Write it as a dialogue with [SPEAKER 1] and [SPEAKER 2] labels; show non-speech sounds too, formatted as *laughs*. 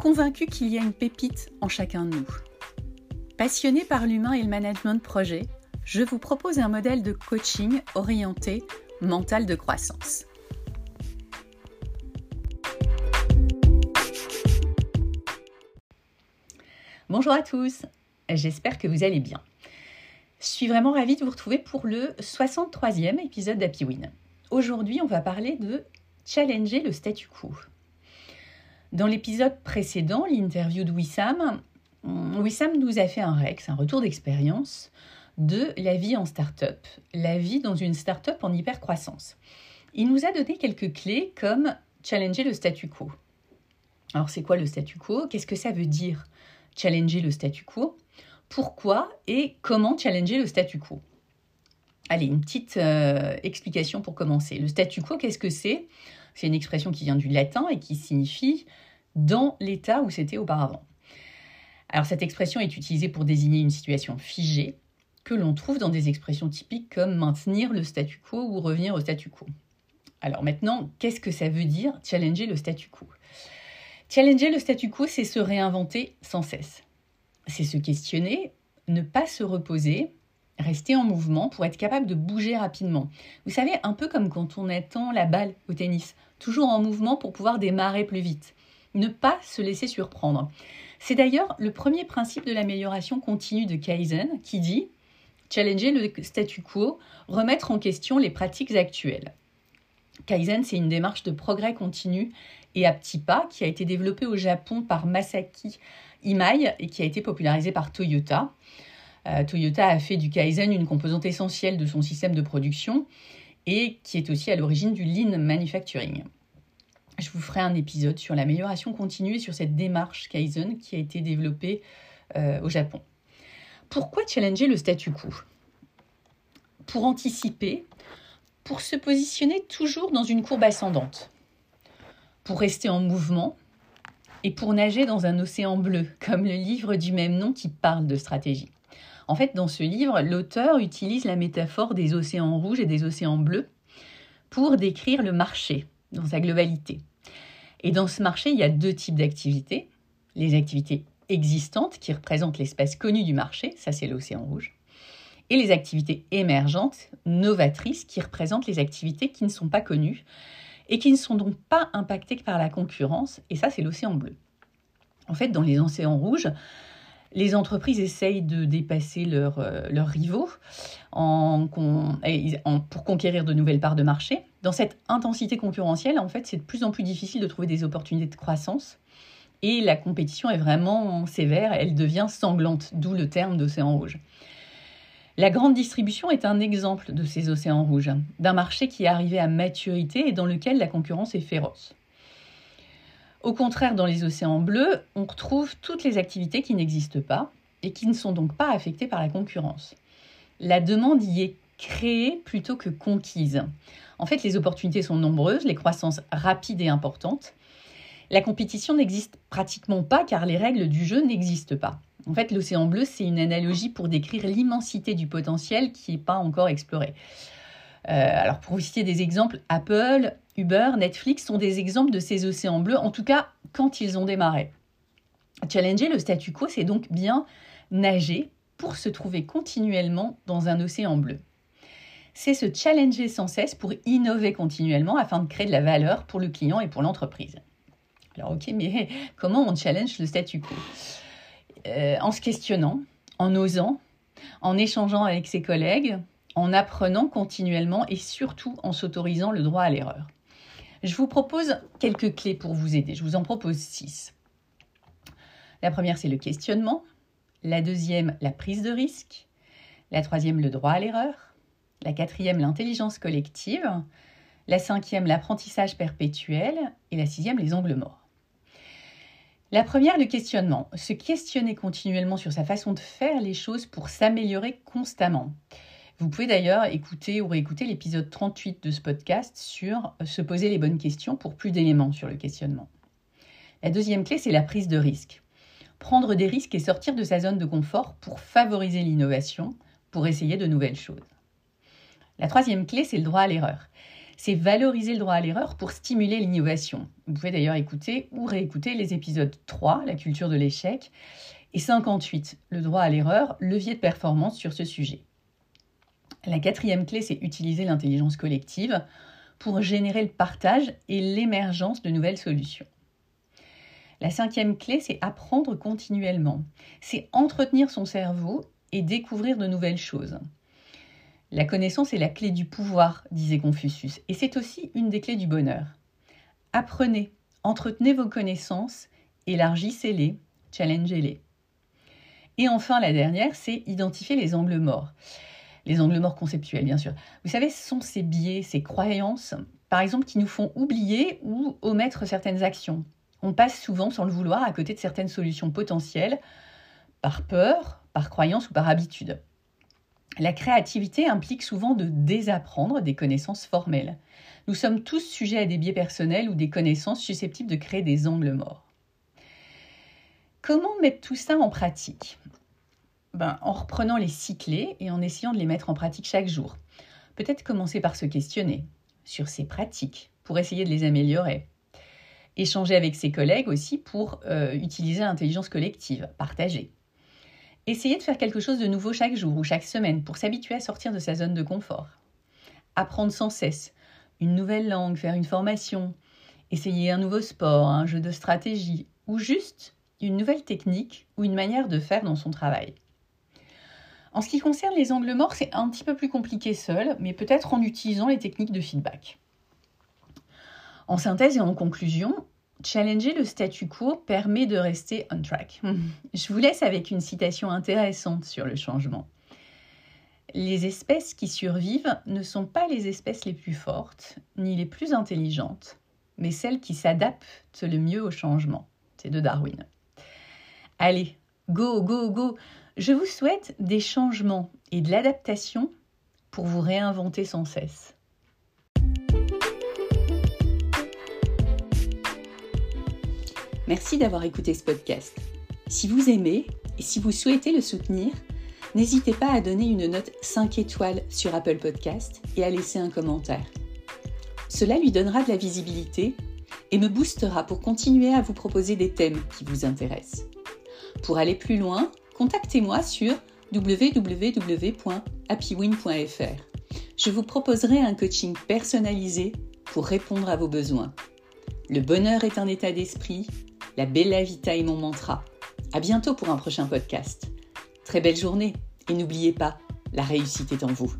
[SPEAKER 1] convaincu qu'il y a une pépite en chacun de nous. Passionné par l'humain et le management de projet, je vous propose un modèle de coaching orienté mental de croissance. Bonjour à tous, j'espère que vous allez bien. Je suis vraiment ravie de vous retrouver pour le 63e épisode d'Happy Win. Aujourd'hui, on va parler de challenger le statu quo. Dans l'épisode précédent, l'interview de Wissam, Wissam nous a fait un REX, un retour d'expérience de la vie en start-up, la vie dans une start-up en hyper-croissance. Il nous a donné quelques clés comme challenger le statu quo. Alors, c'est quoi le statu quo? Qu'est-ce que ça veut dire challenger le statu quo? Pourquoi et comment challenger le statu quo? Allez, une petite euh, explication pour commencer. Le statu quo, qu'est-ce que c'est? C'est une expression qui vient du latin et qui signifie dans l'état où c'était auparavant. Alors cette expression est utilisée pour désigner une situation figée que l'on trouve dans des expressions typiques comme maintenir le statu quo ou revenir au statu quo. Alors maintenant, qu'est-ce que ça veut dire challenger le statu quo? Challenger le statu quo, c'est se réinventer sans cesse. C'est se questionner, ne pas se reposer, rester en mouvement pour être capable de bouger rapidement. Vous savez, un peu comme quand on attend la balle au tennis, toujours en mouvement pour pouvoir démarrer plus vite. Ne pas se laisser surprendre. C'est d'ailleurs le premier principe de l'amélioration continue de Kaizen qui dit challenger le statu quo, remettre en question les pratiques actuelles. Kaizen, c'est une démarche de progrès continu et à petits pas qui a été développée au Japon par Masaki Imai et qui a été popularisée par Toyota. Euh, Toyota a fait du Kaizen une composante essentielle de son système de production et qui est aussi à l'origine du lean manufacturing. Je vous ferai un épisode sur l'amélioration continue et sur cette démarche Kaizen qui a été développée euh, au Japon. Pourquoi challenger le statu quo? Pour anticiper, pour se positionner toujours dans une courbe ascendante, pour rester en mouvement et pour nager dans un océan bleu, comme le livre du même nom qui parle de stratégie. En fait, dans ce livre, l'auteur utilise la métaphore des océans rouges et des océans bleus pour décrire le marché dans sa globalité. Et dans ce marché, il y a deux types d'activités. Les activités existantes qui représentent l'espace connu du marché, ça c'est l'océan rouge, et les activités émergentes, novatrices, qui représentent les activités qui ne sont pas connues et qui ne sont donc pas impactées par la concurrence, et ça c'est l'océan bleu. En fait, dans les océans rouges, les entreprises essayent de dépasser leurs, euh, rivaux pour conquérir de nouvelles parts de marché. Dans cette intensité concurrentielle, en fait, c'est de plus en plus difficile de trouver des opportunités de croissance. Et la compétition est vraiment sévère, elle devient sanglante, d'où le terme d'océan rouge. La grande distribution est un exemple de ces océans rouges, d'un marché qui est arrivé à maturité et dans lequel la concurrence est féroce. Au contraire, dans les océans bleus, on retrouve toutes les activités qui n'existent pas et qui ne sont donc pas affectées par la concurrence. La demande y est créée plutôt que conquise. En fait, les opportunités sont nombreuses, les croissances rapides et importantes. La compétition n'existe pratiquement pas car les règles du jeu n'existent pas. En fait, l'océan bleu, c'est une analogie pour décrire l'immensité du potentiel qui n'est pas encore exploré. Euh, alors, pour vous citer des exemples, Apple, Uber, Netflix sont des exemples de ces océans bleus, en tout cas quand ils ont démarré. Challenger le statu quo, c'est donc bien nager pour se trouver continuellement dans un océan bleu. C'est se challenger sans cesse pour innover continuellement afin de créer de la valeur pour le client et pour l'entreprise. Alors ok, mais *laughs* comment on challenge le statu quo? Euh, En se questionnant, en osant, en échangeant avec ses collègues, en apprenant continuellement et surtout en s'autorisant le droit à l'erreur. Je vous propose quelques clés pour vous aider. Je vous en propose six. La première, c'est le questionnement. La deuxième, la prise de risque. La troisième, le droit à l'erreur. La quatrième, l'intelligence collective. La cinquième, l'apprentissage perpétuel. Et la sixième, les angles morts. La première, le questionnement. Se questionner continuellement sur sa façon de faire les choses pour s'améliorer constamment. Vous pouvez d'ailleurs écouter ou réécouter l'épisode 38 de ce podcast sur se poser les bonnes questions pour plus d'éléments sur le questionnement. La deuxième clé, c'est la prise de risque. Prendre des risques et sortir de sa zone de confort pour favoriser l'innovation, pour essayer de nouvelles choses. La troisième clé, c'est le droit à l'erreur c'est valoriser le droit à l'erreur pour stimuler l'innovation. Vous pouvez d'ailleurs écouter ou réécouter les épisodes 3, la culture de l'échec, et 58, le droit à l'erreur, levier de performance sur ce sujet. La quatrième clé, c'est utiliser l'intelligence collective pour générer le partage et l'émergence de nouvelles solutions. La cinquième clé, c'est apprendre continuellement. C'est entretenir son cerveau et découvrir de nouvelles choses. La connaissance est la clé du pouvoir, disait Confucius, et c'est aussi une des clés du bonheur. Apprenez, entretenez vos connaissances, élargissez-les, challengez-les. Et enfin, la dernière, c'est identifier les angles morts. Les angles morts conceptuels, bien sûr. Vous savez, ce sont ces biais, ces croyances, par exemple, qui nous font oublier ou omettre certaines actions. On passe souvent, sans le vouloir, à côté de certaines solutions potentielles, par peur, par croyance ou par habitude. La créativité implique souvent de désapprendre des connaissances formelles. Nous sommes tous sujets à des biais personnels ou des connaissances susceptibles de créer des angles morts. Comment mettre tout ça en pratique? Ben, En reprenant les cyclés et en essayant de les mettre en pratique chaque jour. Peut-être commencer par se questionner sur ses pratiques pour essayer de les améliorer. Échanger avec ses collègues aussi pour euh, utiliser l'intelligence collective, partager. Essayez de faire quelque chose de nouveau chaque jour ou chaque semaine pour s'habituer à sortir de sa zone de confort. Apprendre sans cesse une nouvelle langue, faire une formation, essayer un nouveau sport, un jeu de stratégie ou juste une nouvelle technique ou une manière de faire dans son travail. En ce qui concerne les angles morts, c'est un petit peu plus compliqué seul, mais peut-être en utilisant les techniques de feedback. En synthèse et en conclusion, Challenger le statu quo permet de rester on track. Je vous laisse avec une citation intéressante sur le changement. Les espèces qui survivent ne sont pas les espèces les plus fortes, ni les plus intelligentes, mais celles qui s'adaptent le mieux au changement. C'est de Darwin. Allez, go, go, go. Je vous souhaite des changements et de l'adaptation pour vous réinventer sans cesse. Merci d'avoir écouté ce podcast. Si vous aimez et si vous souhaitez le soutenir, n'hésitez pas à donner une note 5 étoiles sur Apple Podcast et à laisser un commentaire. Cela lui donnera de la visibilité et me boostera pour continuer à vous proposer des thèmes qui vous intéressent. Pour aller plus loin, contactez-moi sur www.happywin.fr. Je vous proposerai un coaching personnalisé pour répondre à vos besoins. Le bonheur est un état d'esprit la Bella Vita est mon mantra. À bientôt pour un prochain podcast. Très belle journée et n'oubliez pas, la réussite est en vous.